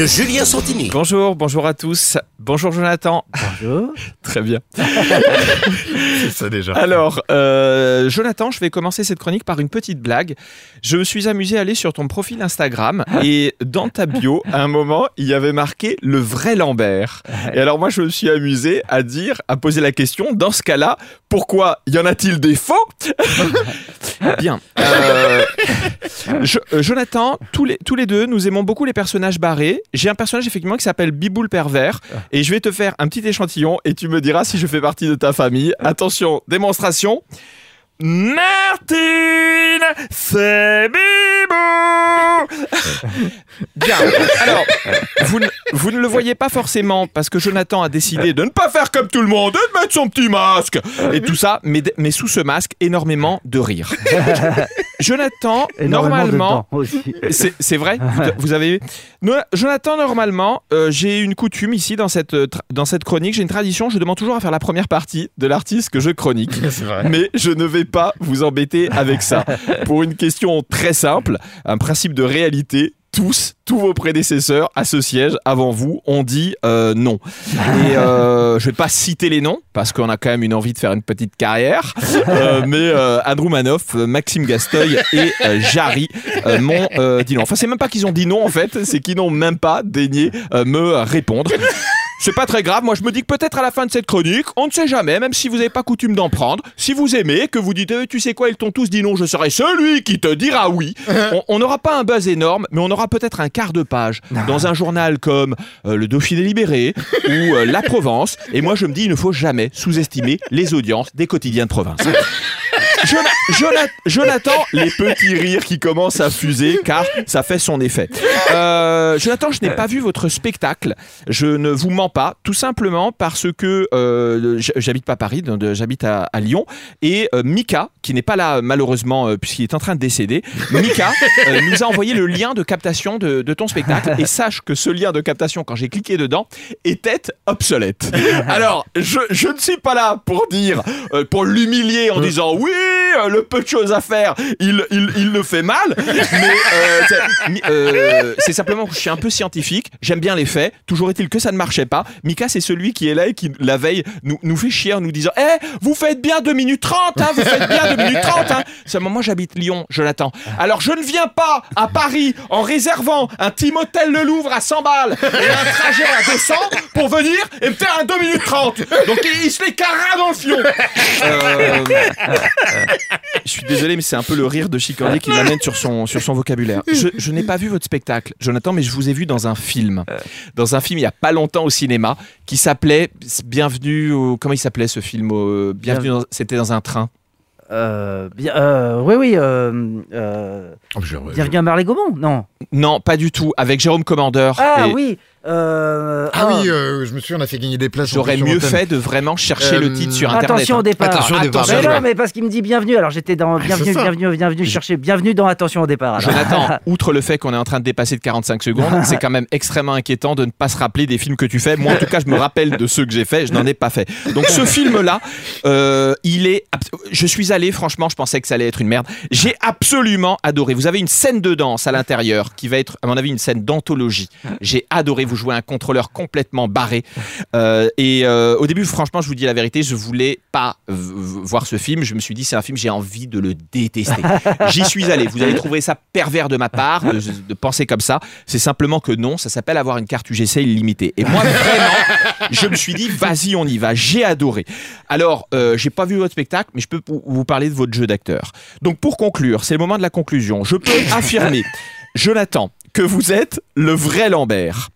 de Julien Santini. Bonjour, bonjour à tous. Bonjour Jonathan. Bonjour. Très bien. C'est ça déjà. Alors, euh, Jonathan, je vais commencer cette chronique par une petite blague. Je me suis amusé à aller sur ton profil Instagram et dans ta bio, à un moment, il y avait marqué le vrai Lambert. Et alors moi, je me suis amusé à dire, à poser la question, dans ce cas-là, pourquoi y en a-t-il des faux? Bien. Euh, je- euh, Jonathan, tous les, tous les deux, nous aimons beaucoup les personnages barrés. J'ai un personnage effectivement qui s'appelle Biboule Pervers et je vais te faire un petit échantillon et tu me diras si je fais partie de ta famille. Attention, démonstration. Martine, c'est Bibou Bien, alors, vous ne, vous ne le voyez pas forcément parce que Jonathan a décidé de ne pas faire comme tout le monde et de mettre son petit masque et tout ça, mais, mais sous ce masque, énormément de rire. Jonathan, normalement, c'est vrai? Vous- avez No- Jonathan, normalement, euh, j'ai une coutume ici dans cette, euh, dans cette chronique, j'ai une tradition, je demande toujours à faire la première partie de l'artiste que je chronique. Vrai. Mais je ne vais pas vous embêter avec ça. Pour une question très simple, un principe de réalité. Tous, tous vos prédécesseurs à ce siège avant vous ont dit euh, non. Et euh, je vais pas citer les noms parce qu'on a quand même une envie de faire une petite carrière. Euh, mais euh, Andrew Manoff, Maxime Gasteuil et euh, Jarry euh, m'ont dit non. Enfin, c'est même pas qu'ils ont dit non en fait, c'est qu'ils n'ont même pas daigné me répondre. C'est pas très grave. Moi, je me dis que peut-être à la fin de cette chronique, on ne sait jamais, même si vous n'avez pas coutume d'en prendre, si vous aimez, que vous dites, Eh, tu sais quoi, ils t'ont tous dit non, je serai celui qui te dira oui. On- on n'aura pas un buzz énorme, mais on aura peut-être un quart de page dans un journal comme euh, Le Dauphiné Libéré ou euh, La Provence. Et moi, je me dis, il ne faut jamais sous-estimer les audiences des quotidiens de province. Jona- Jona- Jonathan, les petits rires qui commencent à fuser car ça fait son effet. Euh, Jonathan, je n'ai pas vu votre spectacle. Je ne vous mens pas, tout simplement parce que euh, j'habite pas Paris, euh, j'habite à, à Lyon. Et euh, Mika, qui n'est pas là malheureusement euh, puisqu'il est en train de décéder, Mika nous a envoyé le lien de captation de, de ton spectacle. Et sache que ce lien de captation, quand j'ai cliqué dedans, était obsolète. Alors, je, je ne suis pas là pour dire, pour l'humilier en disant oui, le peu de choses à faire, il, il, le fait mal. Mais euh, euh, c'est simplement que je suis un peu scientifique, j'aime bien les faits. Toujours est-il que ça ne marchait pas. Mika, c'est celui qui est là et qui, la veille, nous, nous fait chier en nous disant Eh, vous faites bien 2 minutes 30, hein, vous faites bien 2 minutes 30. Hein. Seulement, moi, j'habite Lyon, je l'attends. Alors, je ne viens pas à Paris en réservant un petit motel Le Louvre à 100 balles et un trajet à 200 pour venir et me faire un 2 minutes 30. Donc, il, se les carra dans fion. Euh, je suis désolé, mais c'est un peu le rire de Chicordier qui m'amène sur son, sur son vocabulaire. Je, je n'ai pas vu votre spectacle, Jonathan, mais je vous ai vu dans un film. Dans un film il y a pas longtemps au cinéma qui s'appelait Bienvenue au. Comment il s'appelait ce film au- Bienvenue dans- C'était dans un train. Euh, bien, euh, oui, oui. Euh, euh, Oh, je- Gaumont Non. Non, pas du tout. Avec Jérôme Commandeur. Ah Et oui. Euh, Ah oui, euh, je me souviens, on a fait gagner des places. J'aurais mieux fait de vraiment chercher le titre sur internet. Attention au hein. départ. Attention au départ, Mais non, mais parce qu'il me dit bienvenue. Alors j'étais dans c'est bienvenue, bienvenue, bienvenue, chercher bienvenue dans Attention au départ. alors. Jonathan, outre le fait qu'on est en train de dépasser de 45 secondes, c'est quand même extrêmement inquiétant de ne pas se rappeler des films que tu fais. Moi, en tout cas, je me rappelle de ceux que j'ai faits, je n'en ai pas fait. Donc, ce film-là, euh, il est. Je suis allé, franchement, je pensais que ça allait être une merde. J'ai absolument adoré. Vous avez une scène de danse à l'intérieur qui va être, à mon avis, une scène d'anthologie. J'ai adoré. Vous jouez un contrôleur complètement barré. Euh, et euh, au début, franchement, je vous dis la vérité, je voulais pas voir ce film. Je me suis dit, c'est un film, j'ai envie de le détester. J'y suis allé. Vous allez trouver ça pervers de ma part de, de penser comme ça. C'est simplement que non, ça s'appelle avoir une carte UGC illimitée. Et moi, vraiment, je me suis dit, vas-y, on y va. J'ai adoré. Alors, euh, j'ai pas vu votre spectacle, mais je peux vous- vous parler de votre jeu d'acteur. Donc, pour conclure, c'est le moment de la conclusion. Je peux affirmer, Jonathan, que vous êtes le vrai Lambert.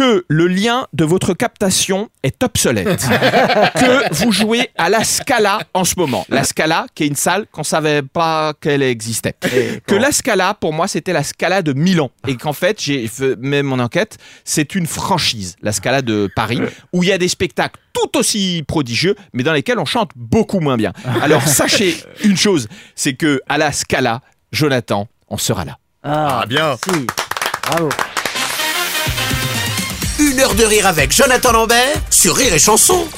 Que le lien de votre captation est obsolète. que vous jouez à la Scala en ce moment. La Scala, qui est une salle qu'on savait pas qu'elle existait. Que la Scala, pour moi, c'était la Scala de Milan. Et qu'en fait, j'ai fait même mon enquête, c'est une franchise, la Scala de Paris, où il y a des spectacles tout aussi prodigieux, mais dans lesquels on chante beaucoup moins bien. Alors, sachez une chose, c'est que à la Scala, Jonathan, on sera là. Ah, Ah, bien. Si. Bravo. Une heure de rire avec Jonathan Lambert sur Rire et Chanson.